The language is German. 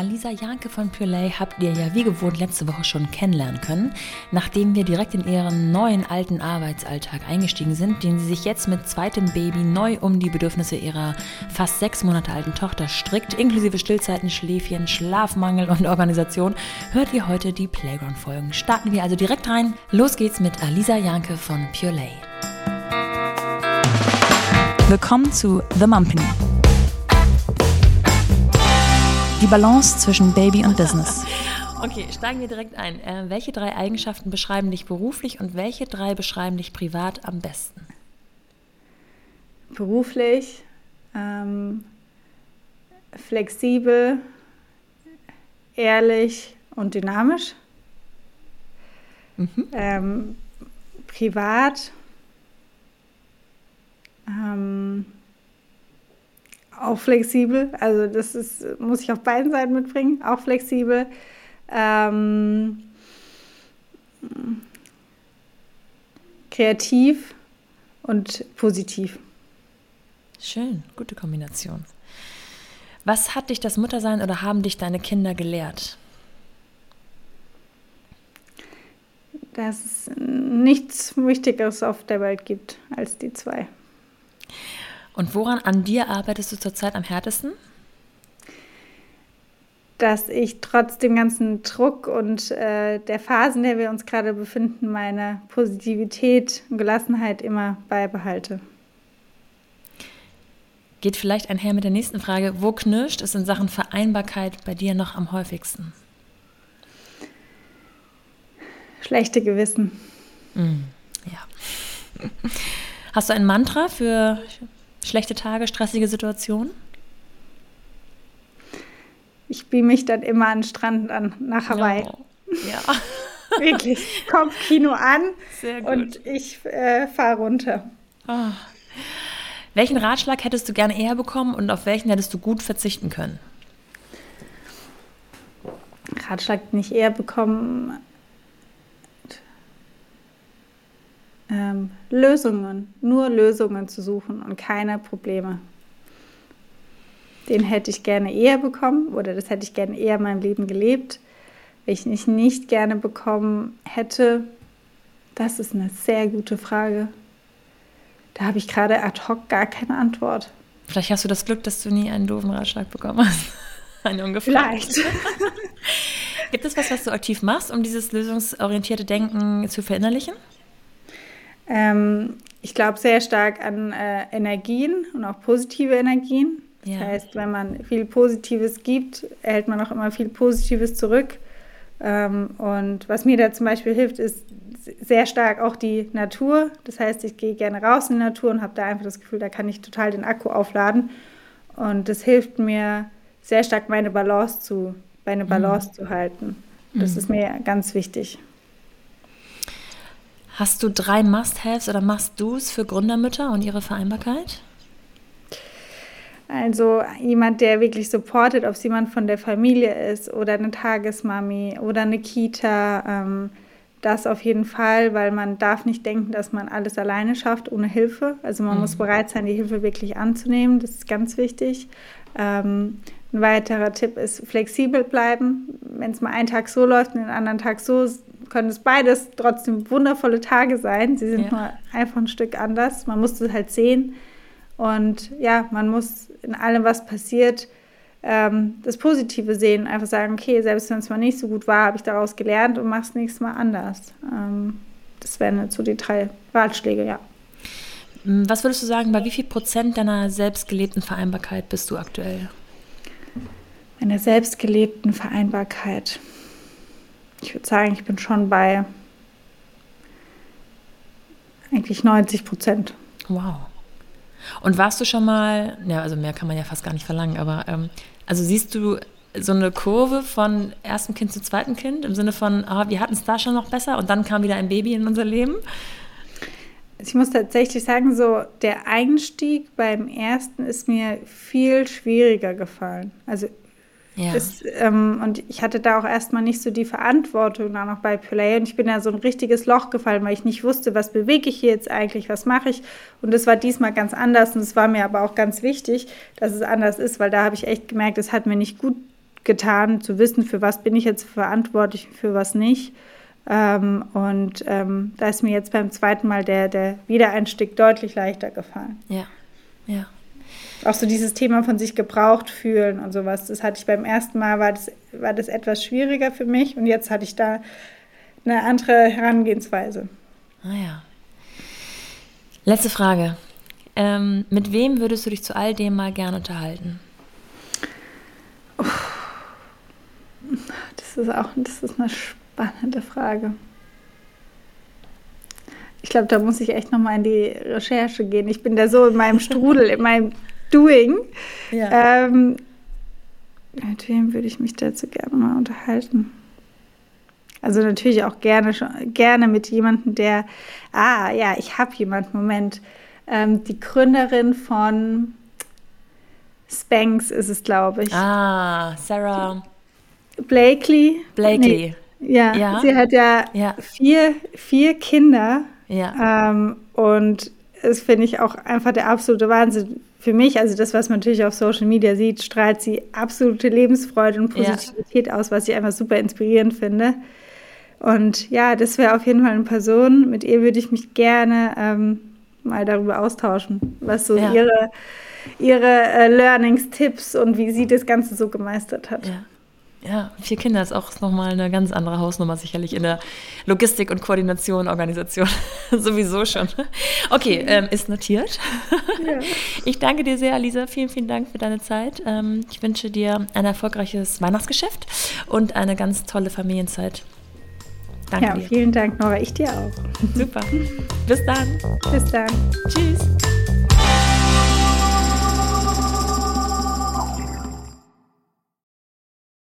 Alisa Janke von Purelay habt ihr ja wie gewohnt letzte Woche schon kennenlernen können, nachdem wir direkt in ihren neuen alten Arbeitsalltag eingestiegen sind, den sie sich jetzt mit zweitem Baby neu um die Bedürfnisse ihrer fast sechs Monate alten Tochter strickt, inklusive Stillzeiten, Schläfchen, Schlafmangel und Organisation, hört ihr heute die Playground-Folgen. Starten wir also direkt rein. Los geht's mit Alisa Janke von Purelay. Willkommen zu The Mumpany. Die Balance zwischen Baby und Business. Okay, steigen wir direkt ein. Äh, welche drei Eigenschaften beschreiben dich beruflich und welche drei beschreiben dich privat am besten? Beruflich, ähm, flexibel, ehrlich und dynamisch. Mhm. Ähm, privat, ähm, auch flexibel. Also das ist, muss ich auf beiden Seiten mitbringen, auch flexibel. Ähm, kreativ und positiv. Schön, gute Kombination. Was hat dich das Muttersein oder haben dich deine Kinder gelehrt? Dass es nichts Wichtigeres auf der Welt gibt als die zwei. Und woran an dir arbeitest du zurzeit am härtesten? Dass ich trotz dem ganzen Druck und äh, der Phasen, in der wir uns gerade befinden, meine Positivität und Gelassenheit immer beibehalte. Geht vielleicht einher mit der nächsten Frage. Wo knirscht es in Sachen Vereinbarkeit bei dir noch am häufigsten? Schlechte Gewissen. Mm, ja. Hast du ein Mantra für Schlechte Tage, stressige Situationen? Ich beam mich dann immer an den Strand an, nach Hawaii. Oh, ja. Wirklich. Kopfkino an Sehr gut. und ich äh, fahre runter. Oh. Welchen Ratschlag hättest du gerne eher bekommen und auf welchen hättest du gut verzichten können? Ratschlag nicht eher bekommen. Ähm, Lösungen, nur Lösungen zu suchen und keine Probleme. Den hätte ich gerne eher bekommen oder das hätte ich gerne eher in meinem Leben gelebt. Wenn ich nicht, nicht gerne bekommen hätte, das ist eine sehr gute Frage. Da habe ich gerade ad hoc gar keine Antwort. Vielleicht hast du das Glück, dass du nie einen doofen Ratschlag bekommen hast. Einen ungefragt. Vielleicht. Gibt es was, was du aktiv machst, um dieses lösungsorientierte Denken zu verinnerlichen? Ähm, ich glaube sehr stark an äh, Energien und auch positive Energien. Ja. Das heißt, wenn man viel Positives gibt, erhält man auch immer viel Positives zurück. Ähm, und was mir da zum Beispiel hilft, ist sehr stark auch die Natur. Das heißt, ich gehe gerne raus in die Natur und habe da einfach das Gefühl, da kann ich total den Akku aufladen. Und das hilft mir sehr stark, meine Balance zu, meine Balance mhm. zu halten. Das mhm. ist mir ganz wichtig. Hast du drei Must-Haves oder Must-Dos für Gründermütter und ihre Vereinbarkeit? Also jemand, der wirklich supportet, ob es jemand von der Familie ist oder eine Tagesmami oder eine Kita, ähm, das auf jeden Fall, weil man darf nicht denken, dass man alles alleine schafft ohne Hilfe. Also man mhm. muss bereit sein, die Hilfe wirklich anzunehmen. Das ist ganz wichtig. Ähm, ein weiterer Tipp ist flexibel bleiben. Wenn es mal einen Tag so läuft und den anderen Tag so, können es beides trotzdem wundervolle Tage sein. Sie sind ja. nur einfach ein Stück anders. Man muss es halt sehen. Und ja, man muss in allem, was passiert, ähm, das Positive sehen. Einfach sagen, okay, selbst wenn es mal nicht so gut war, habe ich daraus gelernt und mache es nächstes Mal anders. Ähm, das wären jetzt so die drei Ratschläge, ja. Was würdest du sagen, bei wie viel Prozent deiner selbstgelebten Vereinbarkeit bist du aktuell? Meiner selbstgelebten Vereinbarkeit. Ich würde sagen, ich bin schon bei eigentlich 90 Prozent. Wow. Und warst du schon mal, ja, also mehr kann man ja fast gar nicht verlangen, aber ähm, also siehst du so eine Kurve von erstem Kind zu zweitem Kind im Sinne von, ah, wir hatten es da schon noch besser und dann kam wieder ein Baby in unser Leben? Ich muss tatsächlich sagen, so der Einstieg beim ersten ist mir viel schwieriger gefallen. Also ja. Das, ähm, und ich hatte da auch erstmal nicht so die Verantwortung dann noch bei Play und ich bin da so ein richtiges Loch gefallen, weil ich nicht wusste, was bewege ich hier jetzt eigentlich, was mache ich. Und das war diesmal ganz anders und es war mir aber auch ganz wichtig, dass es anders ist, weil da habe ich echt gemerkt, es hat mir nicht gut getan, zu wissen, für was bin ich jetzt verantwortlich, für was nicht. Ähm, und ähm, da ist mir jetzt beim zweiten Mal der, der Wiedereinstieg deutlich leichter gefallen. Ja, ja. Auch so dieses Thema von sich gebraucht fühlen und sowas, das hatte ich beim ersten Mal, war das, war das etwas schwieriger für mich und jetzt hatte ich da eine andere Herangehensweise. Ah ja. Letzte Frage. Ähm, mit wem würdest du dich zu all dem mal gerne unterhalten? Das ist auch das ist eine spannende Frage. Ich glaube, da muss ich echt noch mal in die Recherche gehen. Ich bin da so in meinem Strudel, in meinem Doing. Ja. Ähm, mit wem würde ich mich dazu gerne mal unterhalten? Also natürlich auch gerne, gerne mit jemandem, der, ah ja, ich habe jemanden, Moment, ähm, die Gründerin von Spanx ist es, glaube ich. Ah, Sarah. Blakely. Blakely. Nee, ja, ja, sie hat ja, ja, Vier, vier Kinder. Ja. Ähm, und das finde ich auch einfach der absolute Wahnsinn für mich. Also das, was man natürlich auf Social Media sieht, strahlt sie absolute Lebensfreude und Positivität ja. aus, was ich einfach super inspirierend finde. Und ja, das wäre auf jeden Fall eine Person, mit ihr würde ich mich gerne ähm, mal darüber austauschen, was so ja. ihre, ihre äh, Learnings, Tipps und wie sie das Ganze so gemeistert hat. Ja. Ja, vier Kinder ist auch nochmal eine ganz andere Hausnummer, sicherlich in der Logistik und Koordination, Organisation sowieso schon. Okay, ähm, ist notiert. Ja. Ich danke dir sehr, Lisa. Vielen, vielen Dank für deine Zeit. Ähm, ich wünsche dir ein erfolgreiches Weihnachtsgeschäft und eine ganz tolle Familienzeit. Danke ja, dir. vielen Dank, Nora. Ich dir auch. Super. Bis dann. Bis dann. Tschüss.